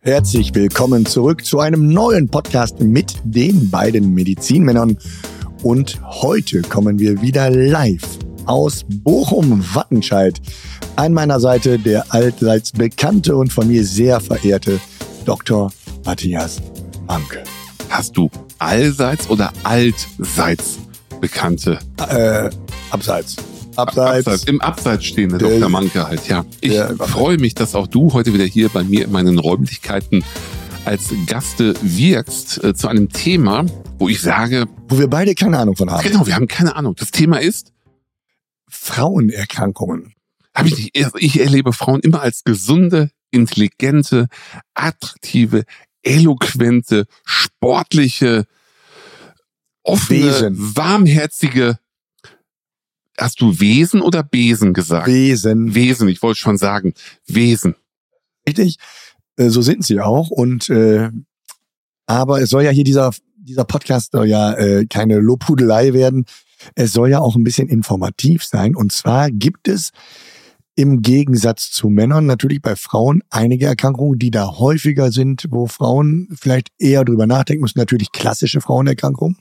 Herzlich willkommen zurück zu einem neuen Podcast mit den beiden Medizinmännern. Und heute kommen wir wieder live aus Bochum-Wattenscheid. An meiner Seite der allseits bekannte und von mir sehr verehrte Dr. Matthias Manke. Hast du allseits oder altseits bekannte? Äh, abseits. Abseits. Abseits. Im Abseits stehende der, Dr. Manke halt, ja. Ich freue mich, dass auch du heute wieder hier bei mir in meinen Räumlichkeiten als Gaste wirkst äh, zu einem Thema, wo ich sage. Wo wir beide keine Ahnung von haben. Genau, wir haben keine Ahnung. Das Thema ist Frauenerkrankungen. Hab ich, nicht, ich erlebe Frauen immer als gesunde, intelligente, attraktive, eloquente, sportliche, offene, Wesen. warmherzige Hast du Wesen oder Besen gesagt? Wesen. Wesen, ich wollte schon sagen. Wesen. Richtig, äh, so sind sie auch. Und äh, aber es soll ja hier dieser, dieser Podcast soll ja äh, keine Lobhudelei werden. Es soll ja auch ein bisschen informativ sein. Und zwar gibt es im Gegensatz zu Männern natürlich bei Frauen einige Erkrankungen, die da häufiger sind, wo Frauen vielleicht eher drüber nachdenken müssen. Natürlich klassische Frauenerkrankungen.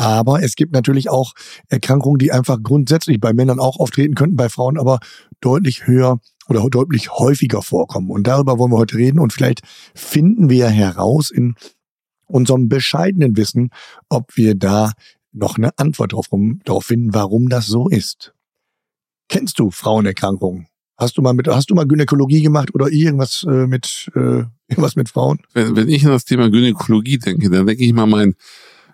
Aber es gibt natürlich auch Erkrankungen, die einfach grundsätzlich bei Männern auch auftreten könnten, bei Frauen aber deutlich höher oder deutlich häufiger vorkommen. Und darüber wollen wir heute reden und vielleicht finden wir heraus in unserem bescheidenen Wissen, ob wir da noch eine Antwort drauf, darauf finden, warum das so ist. Kennst du Frauenerkrankungen? Hast du mal mit, hast du mal Gynäkologie gemacht oder irgendwas äh, mit, äh, irgendwas mit Frauen? Wenn, wenn ich an das Thema Gynäkologie denke, dann denke ich mal mein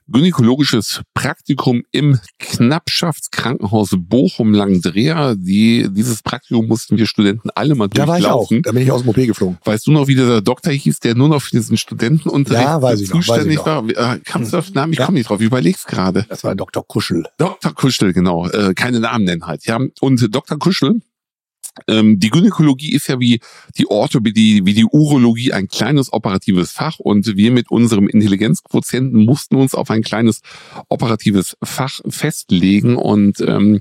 gynäkologisches Praktikum im Knappschaftskrankenhaus Bochum-Langdrea. Die, dieses Praktikum mussten wir Studenten alle mal durchlaufen. Da war ich auch. Da bin ich aus dem OP geflogen. Weißt du noch, wie der Doktor hieß, der nur noch für diesen Studentenunterricht ja, weiß ich zuständig noch, weiß ich war? Äh, kannst du auf den Namen? Ich ja. komme nicht drauf. Ich überleg's gerade. Das war Dr. Kuschel. Dr. Kuschel, genau. Äh, keine Namen nennen halt. Ja. Und Dr. Kuschel ähm, die Gynäkologie ist ja wie die Orthopädie, wie die Urologie ein kleines operatives Fach und wir mit unserem Intelligenzquotienten mussten uns auf ein kleines operatives Fach festlegen und ähm,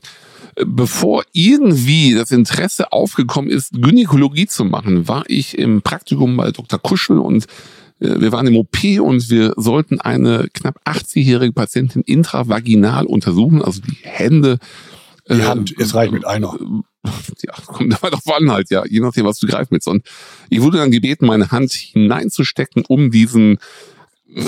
bevor irgendwie das Interesse aufgekommen ist, Gynäkologie zu machen, war ich im Praktikum bei Dr. Kuschel und äh, wir waren im OP und wir sollten eine knapp 80-jährige Patientin intravaginal untersuchen, also die Hände. Die Hand, äh, es reicht mit einer ja, kommt da doch an halt, ja, je nachdem, was du greifst mit. Und ich wurde dann gebeten, meine Hand hineinzustecken, um diesen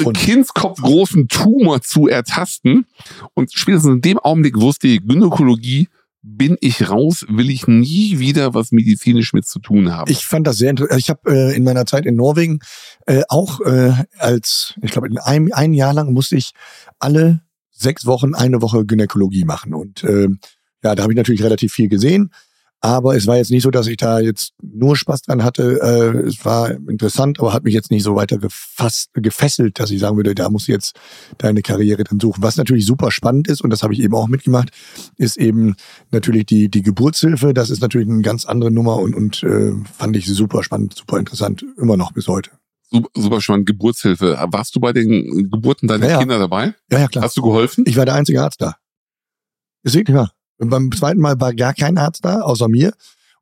Von Kindskopf großen Tumor zu ertasten. Und spätestens in dem Augenblick wusste ich, Gynäkologie bin ich raus, will ich nie wieder was medizinisch mit zu tun haben. Ich fand das sehr interessant. Ich habe äh, in meiner Zeit in Norwegen äh, auch äh, als, ich glaube, in einem ein Jahr lang musste ich alle sechs Wochen eine Woche Gynäkologie machen. Und äh, ja, da habe ich natürlich relativ viel gesehen. Aber es war jetzt nicht so, dass ich da jetzt nur Spaß dran hatte. Äh, es war interessant, aber hat mich jetzt nicht so weiter gefasst, gefesselt, dass ich sagen würde, da musst du jetzt deine Karriere dann suchen. Was natürlich super spannend ist, und das habe ich eben auch mitgemacht, ist eben natürlich die, die Geburtshilfe. Das ist natürlich eine ganz andere Nummer und, und äh, fand ich super spannend, super interessant, immer noch bis heute. Super, spannend, Geburtshilfe. Warst du bei den Geburten deiner ja, Kinder dabei? Ja, ja, klar. Hast du geholfen? Ich war der einzige Arzt da. Ist wirklich wahr. Und beim zweiten Mal war gar kein Arzt da, außer mir.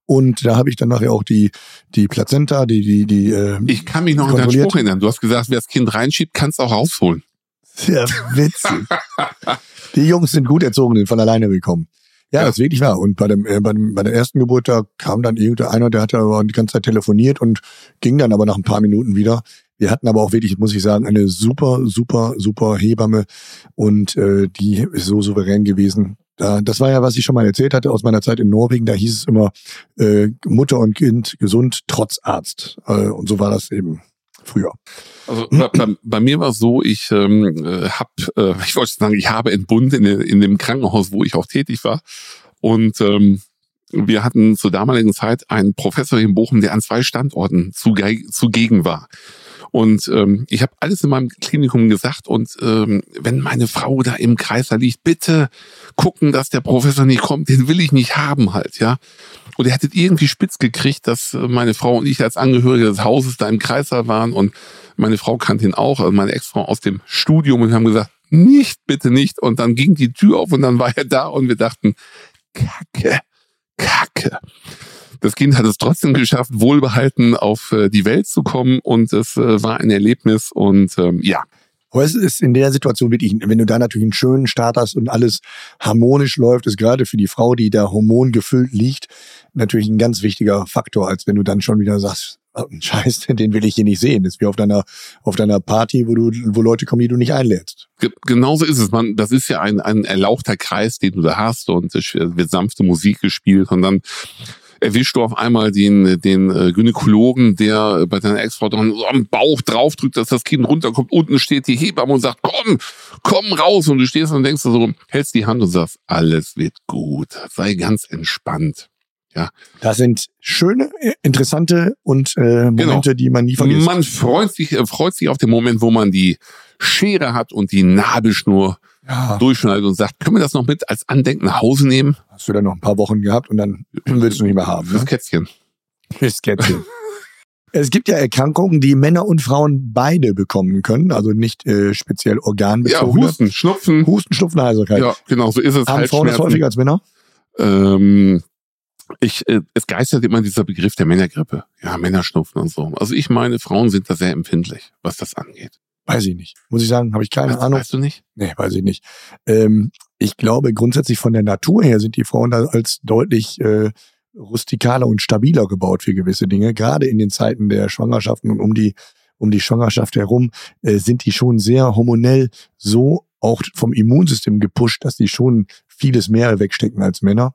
Und da habe ich dann nachher auch die, die Plazenta, die, die, die. Äh, ich kann mich noch an deinen Spruch erinnern. Du hast gesagt, wer das Kind reinschiebt, kannst auch rausholen. Sehr witzig. die Jungs sind gut erzogen, sind von alleine gekommen. Ja, ja, das ist wirklich wahr. Und bei dem, äh, bei dem, bei der ersten Geburt, da kam dann irgendeiner, der hat aber die ganze Zeit telefoniert und ging dann aber nach ein paar Minuten wieder. Wir hatten aber auch wirklich, muss ich sagen, eine super, super, super Hebamme und äh, die ist so souverän gewesen. Da, das war ja, was ich schon mal erzählt hatte aus meiner Zeit in Norwegen. Da hieß es immer äh, Mutter und Kind gesund trotz Arzt. Äh, und so war das eben früher. Also bei, bei mir war es so, ich ähm, äh, habe, äh, ich wollte sagen, ich habe entbunden in, in dem Krankenhaus, wo ich auch tätig war. Und ähm, wir hatten zur damaligen Zeit einen Professor in Bochum, der an zwei Standorten zugegen war. Und ähm, ich habe alles in meinem Klinikum gesagt und ähm, wenn meine Frau da im Kreiser liegt, bitte gucken, dass der Professor nicht kommt, den will ich nicht haben halt, ja. Und er hätte irgendwie spitz gekriegt, dass meine Frau und ich als Angehörige des Hauses da im Kreiser waren und meine Frau kannte ihn auch, also meine Ex-Frau aus dem Studium und haben gesagt, nicht, bitte nicht. Und dann ging die Tür auf und dann war er da und wir dachten, Kacke, Kacke. das Kind hat es trotzdem geschafft, wohlbehalten auf äh, die Welt zu kommen und es äh, war ein Erlebnis und ähm, ja. Aber es ist in der Situation wirklich, wenn du da natürlich einen schönen Start hast und alles harmonisch läuft, ist gerade für die Frau, die da hormongefüllt liegt, natürlich ein ganz wichtiger Faktor, als wenn du dann schon wieder sagst, Scheiß, den will ich hier nicht sehen. Das ist wie auf deiner, auf deiner Party, wo du, wo Leute kommen, die du nicht einlädst. Ge genauso ist es. Man, das ist ja ein, ein erlauchter Kreis, den du da hast und es wird sanfte Musik gespielt und dann erwischst du auf einmal den, den äh, Gynäkologen, der bei deiner Ex-Frau dann so am Bauch draufdrückt, dass das Kind runterkommt. Unten steht die Hebamme und sagt, komm, komm raus. Und du stehst und denkst so, hältst die Hand und sagst, alles wird gut. Sei ganz entspannt. Ja. Das sind schöne, interessante und äh, Momente, genau. die man nie vergisst. Man freut sich, äh, freut sich auf den Moment, wo man die Schere hat und die Nabelschnur ja. durchschneidet und sagt, können wir das noch mit als Andenken nach Hause nehmen? Hast du dann noch ein paar Wochen gehabt und dann willst du nicht mehr haben. Ne? Das Kätzchen. Das Kätzchen. Es gibt ja Erkrankungen, die Männer und Frauen beide bekommen können, also nicht äh, speziell organbezogen. Ja, Husten, Schnupfen. Husten, Schnupfen, Heiserkeit. Ja, genau, so ist es. Haben Frauen das häufiger als Männer? Ähm, ich, äh, es geistert immer dieser Begriff der Männergrippe. Ja, Männerschnupfen und so. Also ich meine, Frauen sind da sehr empfindlich, was das angeht. Weiß ich nicht. Muss ich sagen, habe ich keine weißt, Ahnung. Weißt du nicht? Nee, weiß ich nicht. Ähm, ich glaube, grundsätzlich von der Natur her sind die Frauen da als deutlich äh, rustikaler und stabiler gebaut für gewisse Dinge. Gerade in den Zeiten der Schwangerschaften und um die, um die Schwangerschaft herum äh, sind die schon sehr hormonell so auch vom Immunsystem gepusht, dass die schon vieles mehr wegstecken als Männer.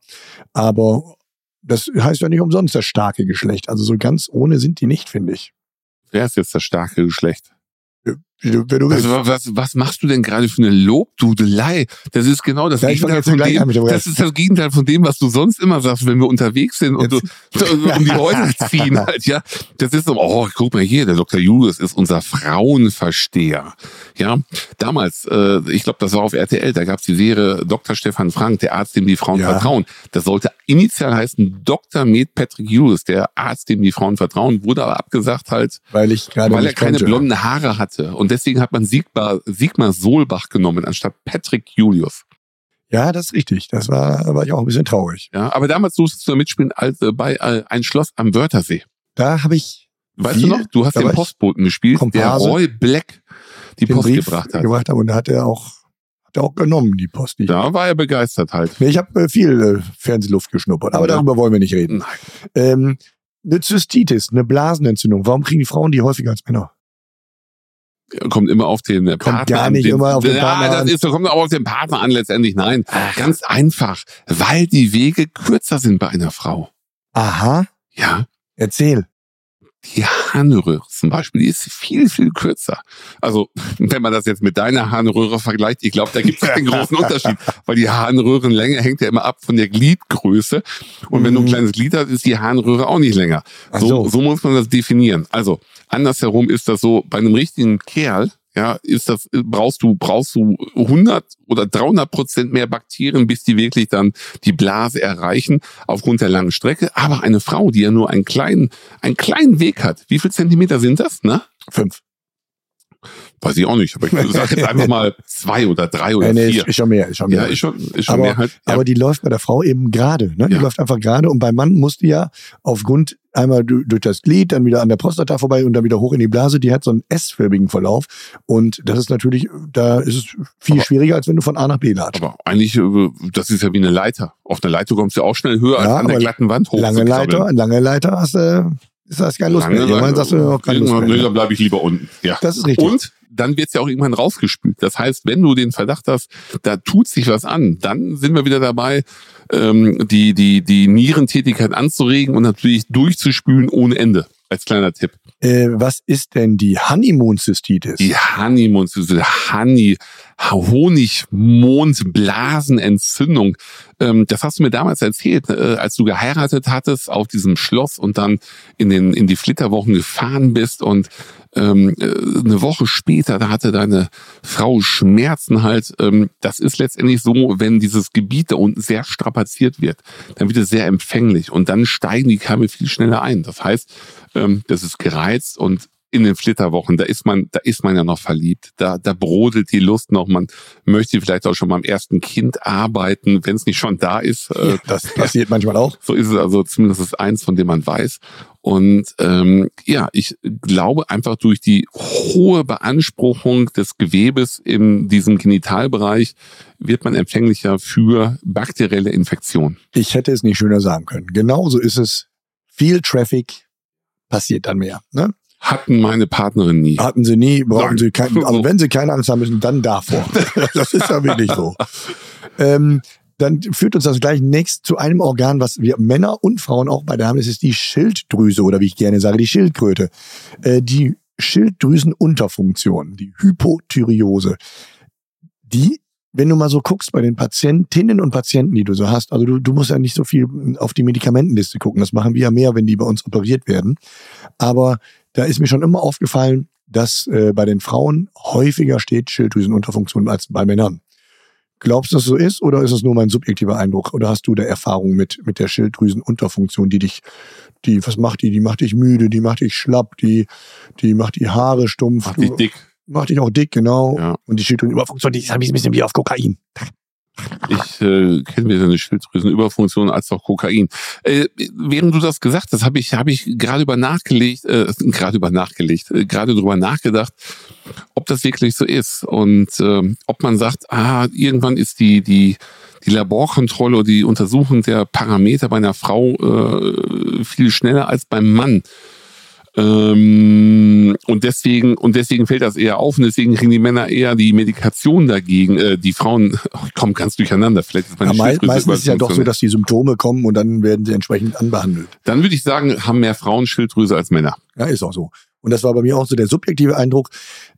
Aber das heißt ja nicht umsonst das starke Geschlecht. Also so ganz ohne sind die nicht, finde ich. Wer ist jetzt das starke Geschlecht? Du, du also, was, was machst du denn gerade für eine Lobdudelei? Das ist genau das ja, Gegenteil von dem, das ist das Gegenteil von dem, was du sonst immer sagst, wenn wir unterwegs sind und du, um die Häuser ziehen halt, ja. Das ist so, oh, guck mal hier, der Dr. Julius ist unser Frauenversteher. Ja, damals, äh, ich glaube, das war auf RTL, da gab's die Serie Dr. Stefan Frank, der Arzt, dem die Frauen ja. vertrauen. Das sollte initial heißen Dr. Med Patrick Julius, der Arzt, dem die Frauen vertrauen, wurde aber abgesagt halt, weil, ich weil er keine konnte. blonden Haare hatte. Und deswegen hat man Sigmar, Sigmar Solbach genommen, anstatt Patrick Julius. Ja, das ist richtig. Das war, war ich auch ein bisschen traurig. Ja, aber damals durftest du mitspielen als, äh, bei äh, ein Schloss am Wörthersee. Da habe ich. Weißt viel, du noch? Du hast den Postboten gespielt, Komparse, der Roy Black die Post Brief gebracht hat. Gebracht. Und da hat er auch, hat er auch genommen, die Post. Die da war er begeistert halt. Nee, ich habe äh, viel äh, Fernsehluft geschnuppert, aber ja. darüber wollen wir nicht reden. Nein. Ähm, eine Zystitis, eine Blasenentzündung. Warum kriegen die Frauen die häufiger als Männer? Kommt immer auf den kommt Partner gar nicht den, immer auf den Partner ja, das ist, kommt auch auf den Partner an letztendlich. Nein, Ach. ganz einfach, weil die Wege kürzer sind bei einer Frau. Aha. Ja. Erzähl. Die Harnröhre zum Beispiel, die ist viel, viel kürzer. Also, wenn man das jetzt mit deiner Harnröhre vergleicht, ich glaube, da gibt es keinen großen Unterschied, weil die Harnröhrenlänge hängt ja immer ab von der Gliedgröße. Und wenn du ein mhm. kleines Glied hast, ist die Harnröhre auch nicht länger. So, so. so muss man das definieren. Also, andersherum ist das so, bei einem richtigen Kerl, ja, ist das, brauchst du, brauchst du 100 oder 300 Prozent mehr Bakterien, bis die wirklich dann die Blase erreichen, aufgrund der langen Strecke. Aber eine Frau, die ja nur einen kleinen, einen kleinen Weg hat, wie viel Zentimeter sind das, ne? Fünf. Weiß ich auch nicht, aber ich sage jetzt einfach mal zwei oder drei oder nee, vier. Ist schon mehr, ist schon mehr. Ja, ist schon, ist schon aber, mehr halt. Ja. Aber die läuft bei der Frau eben gerade, ne? Die ja. läuft einfach gerade und beim Mann muss die ja aufgrund einmal durch das Glied, dann wieder an der Prostata vorbei und dann wieder hoch in die Blase. Die hat so einen S-förmigen Verlauf und das ist natürlich, da ist es viel aber, schwieriger, als wenn du von A nach B ladest. Aber eigentlich, äh, das ist ja wie eine Leiter. Auf einer Leiter kommst du auch schnell höher ja, als an der glatten Wand hoch. Lange Leiter, lange Leiter hast du, ist das keine Lust mehr. Irgendwann sagst du auch keine Lust mehr. Dann bleibe ich lieber unten. Ja. Das ist richtig. Und dann wird's ja auch irgendwann rausgespült. Das heißt, wenn du den Verdacht hast, da tut sich was an, dann sind wir wieder dabei, ähm, die, die, die Nierentätigkeit anzuregen und natürlich durchzuspülen ohne Ende. Als kleiner Tipp. Äh, was ist denn die Honeymoon-Cystitis? Die Honeymoon-Cystitis, Honey, Honigmondblasenentzündung. Ähm, das hast du mir damals erzählt, äh, als du geheiratet hattest auf diesem Schloss und dann in, den, in die Flitterwochen gefahren bist und ähm, äh, eine Woche später, da hatte deine Frau Schmerzen halt. Ähm, das ist letztendlich so, wenn dieses Gebiet da unten sehr strapaziert wird, dann wird es sehr empfänglich und dann steigen die Keime viel schneller ein. Das heißt, ähm, das ist gereizt und in den Flitterwochen, da ist man, da ist man ja noch verliebt. Da, da brodelt die Lust noch. Man möchte vielleicht auch schon beim ersten Kind arbeiten, wenn es nicht schon da ist. Ja, das passiert ja, manchmal auch. So ist es also zumindest ist eins, von dem man weiß. Und ähm, ja, ich glaube einfach durch die hohe Beanspruchung des Gewebes in diesem Genitalbereich wird man empfänglicher für bakterielle Infektionen. Ich hätte es nicht schöner sagen können. Genauso ist es. Viel Traffic passiert dann mehr. Ne? Hatten meine Partnerin nie. Hatten sie nie, brauchen Nein. sie keinen, also wenn sie keine Angst haben müssen, dann davor. das ist ja wirklich so. Ähm, dann führt uns das gleich nächst zu einem Organ, was wir Männer und Frauen auch bei der haben. Das ist die Schilddrüse oder wie ich gerne sage, die Schildkröte. Äh, die Schilddrüsenunterfunktion, die Hypothyreose. Die wenn du mal so guckst bei den Patientinnen und Patienten, die du so hast, also du, du musst ja nicht so viel auf die Medikamentenliste gucken. Das machen wir ja mehr, wenn die bei uns operiert werden. Aber da ist mir schon immer aufgefallen, dass äh, bei den Frauen häufiger steht Schilddrüsenunterfunktion als bei Männern. Glaubst du, dass es so ist oder ist es nur mein subjektiver Eindruck? Oder hast du da Erfahrung mit, mit der Schilddrüsenunterfunktion, die dich, die, was macht die? Die macht dich müde, die macht dich schlapp, die, die macht die Haare stumpf. Macht dich dick. Macht dich auch dick, genau. Ja. Und die Schilddrüsenüberfunktion, die ist ein bisschen wie auf Kokain. Ich äh, kenne weder eine Schilddrüsenüberfunktion als auch Kokain. Äh, während du das gesagt hast, habe ich, hab ich gerade über nachgelegt, äh, gerade über nachgelegt, äh, gerade drüber nachgedacht, ob das wirklich so ist und äh, ob man sagt, ah, irgendwann ist die die die Laborkontrolle oder die Untersuchung der Parameter bei einer Frau äh, viel schneller als beim Mann. Ähm, und deswegen, und deswegen fällt das eher auf und deswegen kriegen die Männer eher die Medikation dagegen. Äh, die Frauen oh, kommen ganz durcheinander. Vielleicht ist meine ja, mei meistens ist es ja doch so, dass die Symptome kommen und dann werden sie entsprechend anbehandelt. Dann würde ich sagen, haben mehr Frauen Schilddrüse als Männer. Ja, ist auch so. Und das war bei mir auch so der subjektive Eindruck.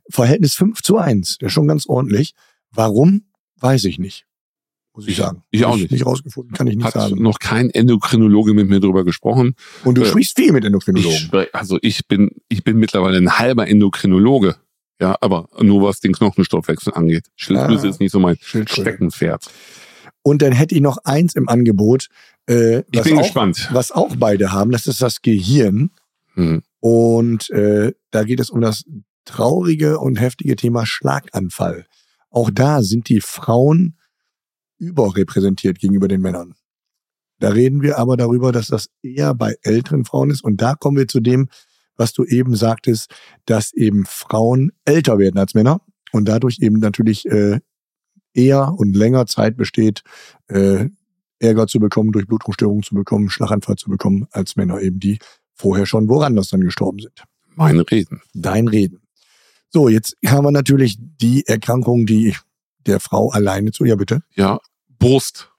Verhältnis 5 zu 1, der ist schon ganz ordentlich. Warum, weiß ich nicht muss ich sagen. Ich auch nicht. Nicht rausgefunden, kann ich nicht Hat sagen. noch kein Endokrinologe mit mir drüber gesprochen. Und du äh, sprichst viel mit Endokrinologen. Ich, also ich bin, ich bin mittlerweile ein halber Endokrinologe. Ja, aber nur was den Knochenstoffwechsel angeht. Schilddrüse ah, ist nicht so mein Steckenpferd. Und dann hätte ich noch eins im Angebot. Äh, ich bin auch, gespannt. Was auch beide haben, das ist das Gehirn. Hm. Und äh, da geht es um das traurige und heftige Thema Schlaganfall. Auch da sind die Frauen überrepräsentiert gegenüber den Männern. Da reden wir aber darüber, dass das eher bei älteren Frauen ist. Und da kommen wir zu dem, was du eben sagtest, dass eben Frauen älter werden als Männer und dadurch eben natürlich äh, eher und länger Zeit besteht, äh, Ärger zu bekommen, durch Blutungsstörungen zu bekommen, Schlaganfall zu bekommen, als Männer eben, die vorher schon woanders dann gestorben sind. Mein Reden. Dein Reden. So, jetzt haben wir natürlich die Erkrankung, die der Frau alleine zu. Ja, bitte. Ja, Brust.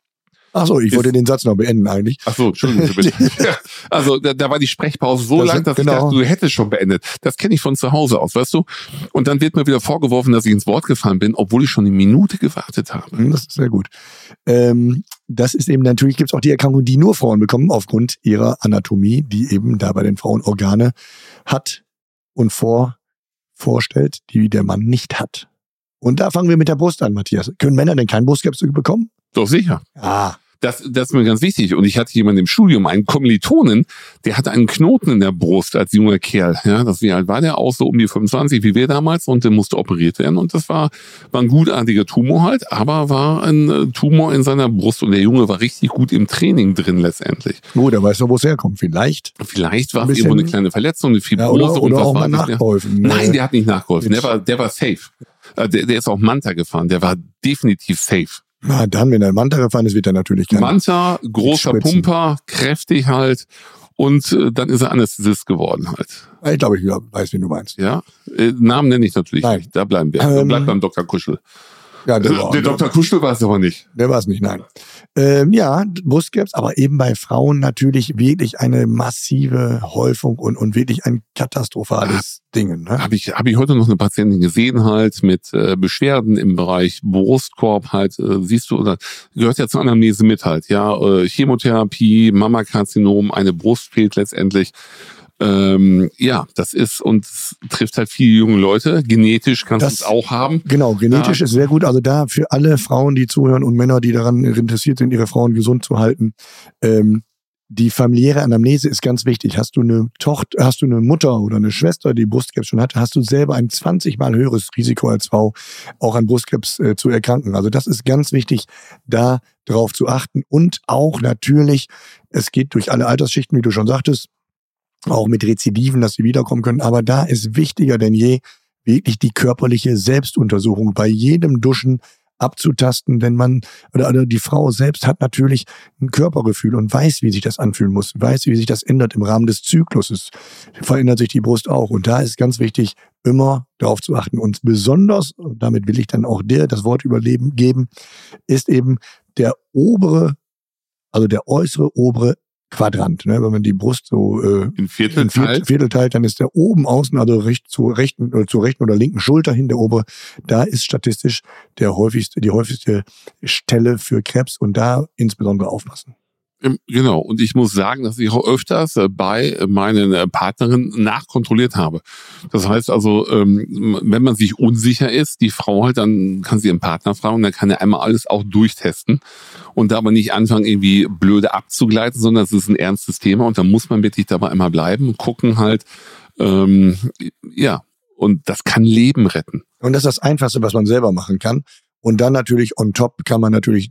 Ach so, ich wollte den Satz noch beenden eigentlich. Ach so, Entschuldigung bitte. also da, da war die Sprechpause so das lang, dass genau. ich dachte, du hättest schon beendet. Das kenne ich von zu Hause aus, weißt du? Und dann wird mir wieder vorgeworfen, dass ich ins Wort gefallen bin, obwohl ich schon eine Minute gewartet habe. Hm, das ist sehr gut. Ähm, das ist eben natürlich, gibt es auch die Erkrankung, die nur Frauen bekommen, aufgrund ihrer Anatomie, die eben da bei den Frauen Organe hat und vor, vorstellt, die der Mann nicht hat. Und da fangen wir mit der Brust an, Matthias. Können Männer denn kein Brustkrebs bekommen? Doch sicher. Ah. Das, das ist mir ganz wichtig. Und ich hatte jemanden im Studium, einen Kommilitonen, der hatte einen Knoten in der Brust als junger Kerl. Ja, das wie alt war der auch so um die 25 wie wir damals und der musste operiert werden. Und das war, war ein gutartiger Tumor halt, aber war ein äh, Tumor in seiner Brust und der Junge war richtig gut im Training drin letztendlich. Oh, der weiß doch, wo es herkommt. Vielleicht. Vielleicht war es irgendwo eine kleine Verletzung, eine Fibrose ja, oder, oder und was auch war mal nachgeholfen. Nein, der hat nicht nachgeholfen. Der war, der war safe. Äh, der, der ist auch Manta gefahren. Der war definitiv safe. Na dann, wenn er Manta gefahren ist, wird er natürlich kein Manta, großer Pumper, kräftig halt. Und äh, dann ist er Anästhesist geworden halt. Ich glaube, ich weiß, wen du meinst. Ja, äh, Namen nenne ich natürlich Nein. nicht. Da bleiben wir. Ähm, Bleibt beim Dr. Kuschel. Ja, der, der, der Dr. Kuschel war es aber nicht. Der war es nicht, nein. Ähm, ja, Brustkrebs, aber eben bei Frauen natürlich wirklich eine massive Häufung und, und wirklich ein katastrophales ah, Ding. Ne? Habe ich, hab ich heute noch eine Patientin gesehen halt mit äh, Beschwerden im Bereich Brustkorb halt, äh, siehst du, oder gehört ja zur Anamnese mit halt, ja, äh, Chemotherapie, Mammakarzinom, eine Brust fehlt letztendlich. Ähm, ja, das ist und trifft halt viele junge Leute. Genetisch kannst du es auch haben. Genau, genetisch ja. ist sehr gut. Also da für alle Frauen, die zuhören und Männer, die daran interessiert sind, ihre Frauen gesund zu halten. Ähm, die familiäre Anamnese ist ganz wichtig. Hast du eine Tochter, hast du eine Mutter oder eine Schwester, die Brustkrebs schon hatte, hast du selber ein 20 mal höheres Risiko als Frau, auch an Brustkrebs äh, zu erkranken. Also das ist ganz wichtig, da drauf zu achten. Und auch natürlich, es geht durch alle Altersschichten, wie du schon sagtest, auch mit Rezidiven, dass sie wiederkommen können. Aber da ist wichtiger denn je wirklich die körperliche Selbstuntersuchung. Bei jedem Duschen abzutasten, denn man oder, oder die Frau selbst hat natürlich ein Körpergefühl und weiß, wie sich das anfühlen muss, weiß, wie sich das ändert im Rahmen des Zykluses. Verändert sich die Brust auch und da ist ganz wichtig, immer darauf zu achten und besonders, und damit will ich dann auch dir das Wort überleben geben, ist eben der obere, also der äußere obere Quadrant. Ne? Wenn man die Brust so äh, in Viertel, in Viertel, Viertel teilt, dann ist der oben außen, also recht, zur rechten oder zur rechten oder linken Schulter hin, der obere, da ist statistisch der häufigste, die häufigste Stelle für Krebs und da insbesondere aufpassen. Genau, und ich muss sagen, dass ich auch öfters äh, bei meinen äh, Partnerinnen nachkontrolliert habe. Das heißt also, ähm, wenn man sich unsicher ist, die Frau halt, dann kann sie ihren Partner fragen, dann kann er einmal alles auch durchtesten und da aber nicht anfangen, irgendwie blöde abzugleiten, sondern es ist ein ernstes Thema und da muss man wirklich dabei einmal bleiben und gucken halt, ähm, ja, und das kann Leben retten. Und das ist das Einfachste, was man selber machen kann. Und dann natürlich on top kann man natürlich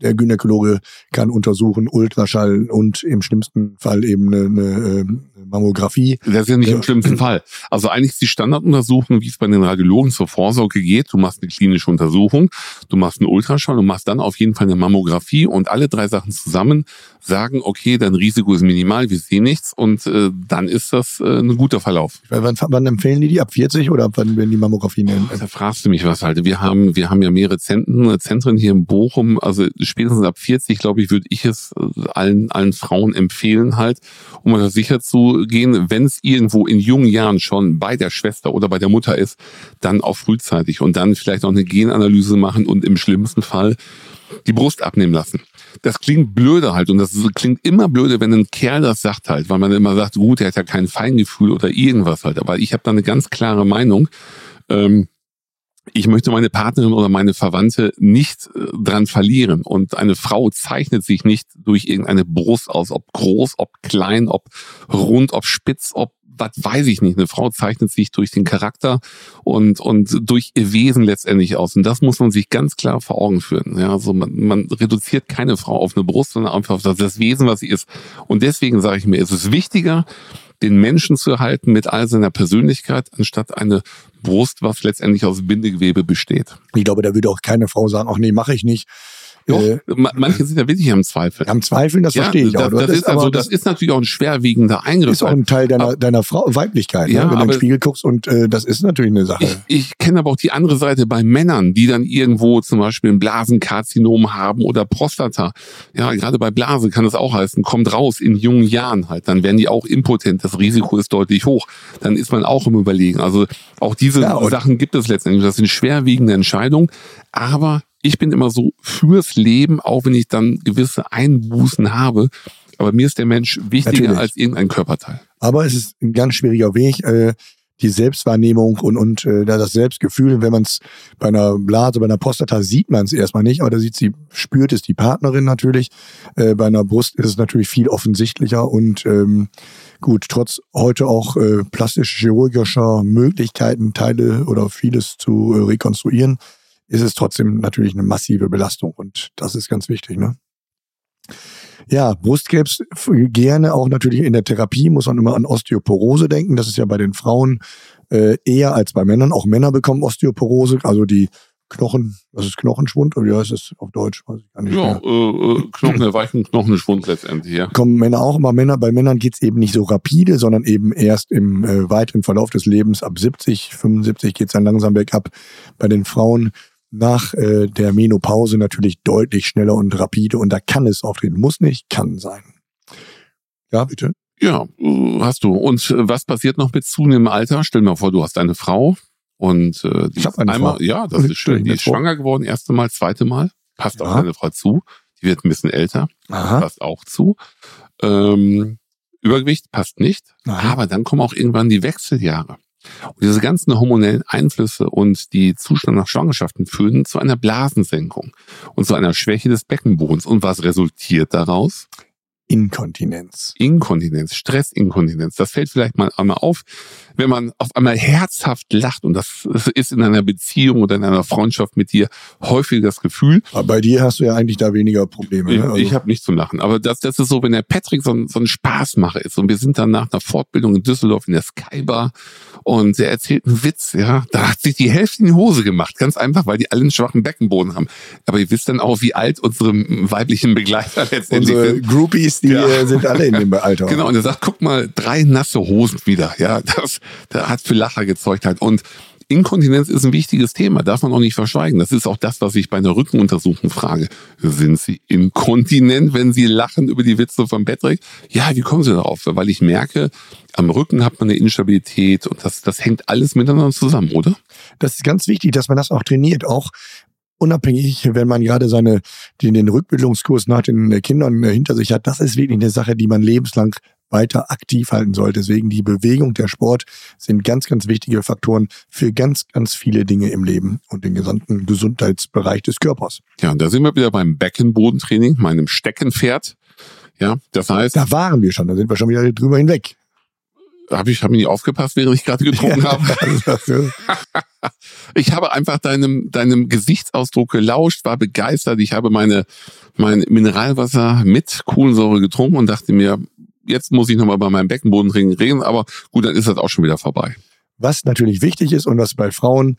der Gynäkologe kann untersuchen, Ultraschall und im schlimmsten Fall eben eine, eine ähm, Mammographie. Das ist ja nicht im schlimmsten Fall. Also eigentlich ist die Standarduntersuchung, wie es bei den Radiologen zur Vorsorge geht. Du machst eine klinische Untersuchung, du machst einen Ultraschall und machst dann auf jeden Fall eine Mammographie und alle drei Sachen zusammen sagen, okay, dein Risiko ist minimal, wir sehen nichts und äh, dann ist das äh, ein guter Verlauf. Wann, wann empfehlen die die? Ab 40 oder ab wann werden die Mammografien? Da fragst du mich was halt. Wir haben, wir haben ja mehrere Zentren, Zentren hier in Bochum, also spätestens ab 40, glaube ich, würde ich es äh, allen, allen Frauen empfehlen halt, um mal sicher zu gehen, wenn es irgendwo in jungen Jahren schon bei der Schwester oder bei der Mutter ist, dann auch frühzeitig und dann vielleicht auch eine Genanalyse machen und im schlimmsten Fall die Brust abnehmen lassen. Das klingt blöde halt und das klingt immer blöde, wenn ein Kerl das sagt halt, weil man immer sagt, gut, er hat ja kein Feingefühl oder irgendwas halt. Aber ich habe da eine ganz klare Meinung. Ähm, ich möchte meine Partnerin oder meine Verwandte nicht äh, dran verlieren. Und eine Frau zeichnet sich nicht durch irgendeine Brust aus, ob groß, ob klein, ob rund, ob spitz, ob was weiß ich nicht. Eine Frau zeichnet sich durch den Charakter und, und durch ihr Wesen letztendlich aus. Und das muss man sich ganz klar vor Augen führen. Ja, also man, man reduziert keine Frau auf eine Brust, sondern einfach auf das Wesen, was sie ist. Und deswegen sage ich mir, es ist wichtiger, den Menschen zu erhalten mit all seiner Persönlichkeit, anstatt eine Brust, was letztendlich aus Bindegewebe besteht. Ich glaube, da würde auch keine Frau sagen, ach nee, mache ich nicht. Doch, äh, manche sind ja wirklich am Zweifeln. Am Zweifeln, das ja, verstehe ich das, auch. Das, das, ist, also, das, ist natürlich auch ein schwerwiegender Eingriff. Ist auch ein Teil deiner, aber, deiner Frau, Weiblichkeit, ja, ne? wenn du in den Spiegel guckst und äh, das ist natürlich eine Sache. Ich, ich kenne aber auch die andere Seite bei Männern, die dann irgendwo zum Beispiel ein Blasenkarzinom haben oder Prostata. Ja, gerade bei Blase kann das auch heißen, kommt raus in jungen Jahren halt. Dann werden die auch impotent. Das Risiko ist deutlich hoch. Dann ist man auch im Überlegen. Also auch diese ja, Sachen gibt es letztendlich. Das sind schwerwiegende Entscheidungen. Aber ich bin immer so fürs Leben, auch wenn ich dann gewisse Einbußen habe. Aber mir ist der Mensch wichtiger Natürlich. als irgendein Körperteil. Aber es ist ein ganz schwieriger Weg. Äh, die Selbstwahrnehmung und, und äh, das Selbstgefühl, wenn man es bei einer Blase, bei einer Prostata sieht man es erstmal nicht, aber da sieht sie, spürt es die Partnerin natürlich. Äh, bei einer Brust ist es natürlich viel offensichtlicher und ähm, gut, trotz heute auch äh, plastisch-chirurgischer Möglichkeiten, Teile oder vieles zu äh, rekonstruieren, ist es trotzdem natürlich eine massive Belastung und das ist ganz wichtig. Ne? Ja, Brustkrebs gerne auch natürlich in der Therapie muss man immer an Osteoporose denken. Das ist ja bei den Frauen äh, eher als bei Männern. Auch Männer bekommen Osteoporose, also die Knochen, was ist Knochenschwund oder wie heißt das auf Deutsch? Weiß ich gar nicht ja, äh, äh, Knochenerweichung, Knochenschwund letztendlich, ja. Kommen Männer auch, aber Männer, bei Männern geht's eben nicht so rapide, sondern eben erst im äh, weiteren Verlauf des Lebens ab 70, 75 geht's dann langsam bergab. Bei den Frauen nach äh, der Menopause natürlich deutlich schneller und rapide und da kann es auftreten. Muss nicht, kann sein. Ja, bitte. Ja, äh, hast du. Und äh, was passiert noch mit zunehmendem Alter? Stell dir mal vor, du hast eine Frau und äh, die ich ist eine einmal, Frau. ja, das ist schön. Die ist schwanger geworden, erste Mal, zweite Mal. Passt ja. auch deine Frau zu. Die wird ein bisschen älter. Aha. Passt auch zu. Ähm, Übergewicht passt nicht. Aha. Aber dann kommen auch irgendwann die Wechseljahre. Und diese ganzen hormonellen Einflüsse und die Zustand nach Schwangerschaften führen zu einer Blasensenkung und zu einer Schwäche des Beckenbodens. Und was resultiert daraus? Inkontinenz. Inkontinenz, Stressinkontinenz. Das fällt vielleicht mal einmal auf, wenn man auf einmal herzhaft lacht und das ist in einer Beziehung oder in einer Freundschaft mit dir häufig das Gefühl. Aber bei dir hast du ja eigentlich da weniger Probleme. Ne? Also ich habe nichts zum Lachen. Aber das, das ist so, wenn der Patrick so ein, so ein Spaßmacher ist und wir sind dann nach einer Fortbildung in Düsseldorf in der Skybar und er erzählt einen Witz, ja, da hat sich die Hälfte in die Hose gemacht. Ganz einfach, weil die alle einen schwachen Beckenboden haben. Aber ihr wisst dann auch, wie alt unsere weiblichen Begleiter letztendlich Unsere sind. Groupies, die Ja. äh, sind alle in dem Alter. Genau, und er sagt, guck mal, drei nasse Hosen wieder. Ja, das, das hat für Lacher gezeugt halt. Und Inkontinenz ist ein wichtiges Thema, darf man auch nicht verschweigen. Das ist auch das, was ich bei einer Rückenuntersuchung frage. Sind Sie inkontinent, wenn Sie lachen über die Witze von Patrick? Ja, wie kommen Sie darauf? Weil ich merke, am Rücken hat man eine Instabilität und das, das hängt alles miteinander zusammen, oder? Das ist ganz wichtig, dass man das auch trainiert, auch unabhängig, wenn man gerade seine, den, den Rückbildungskurs nach den äh, Kindern äh, hinter sich hat. Das ist wirklich eine Sache, die man lebenslang weiter aktiv halten sollte. Deswegen die Bewegung, der Sport sind ganz, ganz wichtige Faktoren für ganz, ganz viele Dinge im Leben und den gesamten Gesundheitsbereich des Körpers. Ja, und da sind wir wieder beim Beckenbodentraining, meinem Steckenpferd. Ja, das heißt, Da waren wir schon, da sind wir schon wieder drüber hinweg. Habe ich hab ich nicht aufgepasst, während ich gerade getrunken habe. Ich habe einfach deinem, deinem Gesichtsausdruck gelauscht, war begeistert. Ich habe meine, mein Mineralwasser mit Kohlensäure getrunken und dachte mir, jetzt muss ich nochmal bei meinem Beckenbodentraining reden, aber gut, dann ist das auch schon wieder vorbei. Was natürlich wichtig ist und was bei Frauen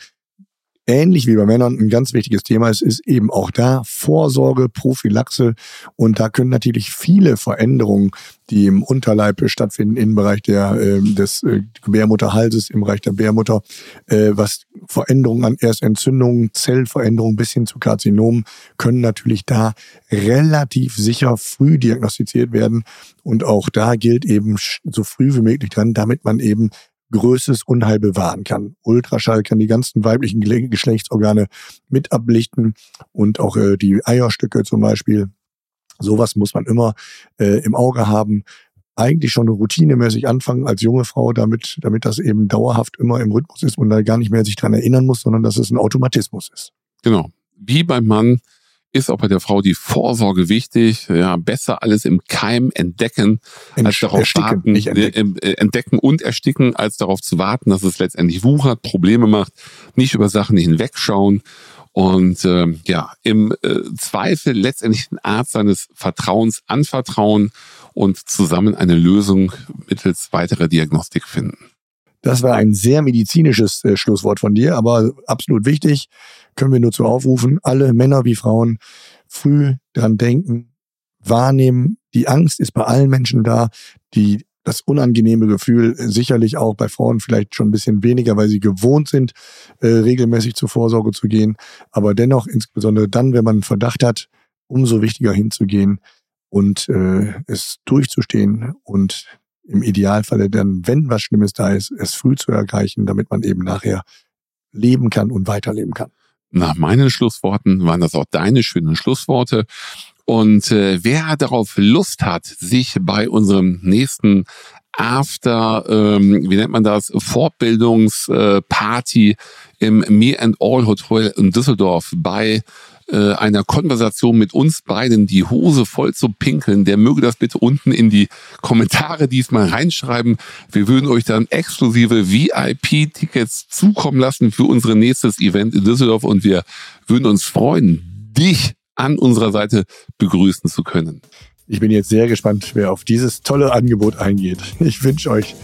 ähnlich wie bei Männern ein ganz wichtiges Thema ist, ist eben auch da Vorsorge, Prophylaxe. Und da können natürlich viele Veränderungen, die im Unterleib stattfinden, im Bereich der, äh, des äh, Gebärmutterhalses, im Bereich der Bärmutter, äh, was Veränderungen an erst Entzündungen, Zellveränderungen bis hin zu Karzinomen, können natürlich da relativ sicher früh diagnostiziert werden. Und auch da gilt eben so früh wie möglich dran, damit man eben größtes Unheil bewahren kann. Ultraschall kann die ganzen weiblichen Geschlechtsorgane mit ablichten und auch äh, die Eierstöcke zum Beispiel. Sowas muss man immer äh, im Auge haben. Eigentlich schon routinemäßig anfangen als junge Frau, damit, damit das eben dauerhaft immer im Rhythmus ist und da gar nicht mehr sich dran erinnern muss, sondern dass es ein Automatismus ist. Genau. Wie beim Mann ist auch bei der Frau die Vorsorge wichtig. Ja, besser alles im Keim entdecken, als Entsch- darauf ersticken, warten, nicht entdecken. äh, äh, entdecken und ersticken, als darauf zu warten, dass es letztendlich wuchert, Probleme macht, nicht über Sachen hinwegschauen und ähm, ja, im äh, Zweifel letztendlich den Arzt seines Vertrauens anvertrauen und zusammen eine Lösung mittels weiterer Diagnostik finden. Das war ein sehr medizinisches äh, Schlusswort von dir, aber absolut wichtig. Können wir nur zu aufrufen, alle Männer wie Frauen früh dran denken, wahrnehmen. Die Angst ist bei allen Menschen da. Die, das unangenehme Gefühl sicherlich auch bei Frauen vielleicht schon ein bisschen weniger, weil sie gewohnt sind, äh, regelmäßig zur Vorsorge zu gehen. Aber dennoch, insbesondere dann, wenn man einen Verdacht hat, umso wichtiger hinzugehen und äh, es durchzustehen und im Idealfalle dann, wenn was Schlimmes da ist, es früh zu erreichen, damit man eben nachher leben kann und weiterleben kann. Nach meinen Schlussworten waren das auch deine schönen Schlussworte. Und äh, wer darauf Lust hat, sich bei unserem nächsten After, ähm, wie nennt man das, Fortbildungsparty äh, im Me and All Hotel in Düsseldorf bei äh, einer Konversation mit uns beiden die Hose voll zu pinkeln, der möge das bitte unten in die Kommentare diesmal reinschreiben. Wir würden euch dann exklusive VIP-Tickets zukommen lassen für unser nächstes Event in Düsseldorf und wir würden uns freuen, dich an unserer Seite begrüßen zu können. Ich bin jetzt sehr gespannt, wer auf dieses tolle Angebot eingeht. Ich wünsche euch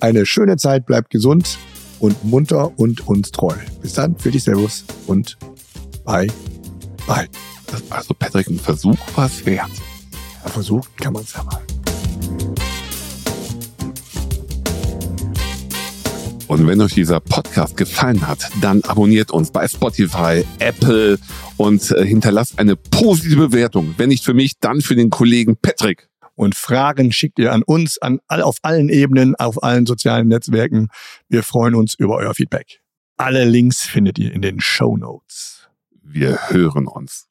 eine schöne Zeit, bleibt gesund und munter und uns treu. Bis dann, für dich Servus und bye, bye. Das war also Patrick ein Versuch was wert. Ja, versuchen kann man es ja mal. Und wenn euch dieser Podcast gefallen hat, dann abonniert uns bei Spotify, Apple und äh, hinterlasst eine positive Bewertung. Wenn nicht für mich, dann für den Kollegen Patrick. Und Fragen schickt ihr an uns, an all, auf allen Ebenen, auf allen sozialen Netzwerken. Wir freuen uns über euer Feedback. Alle Links findet ihr in den Show Notes. Wir hören uns.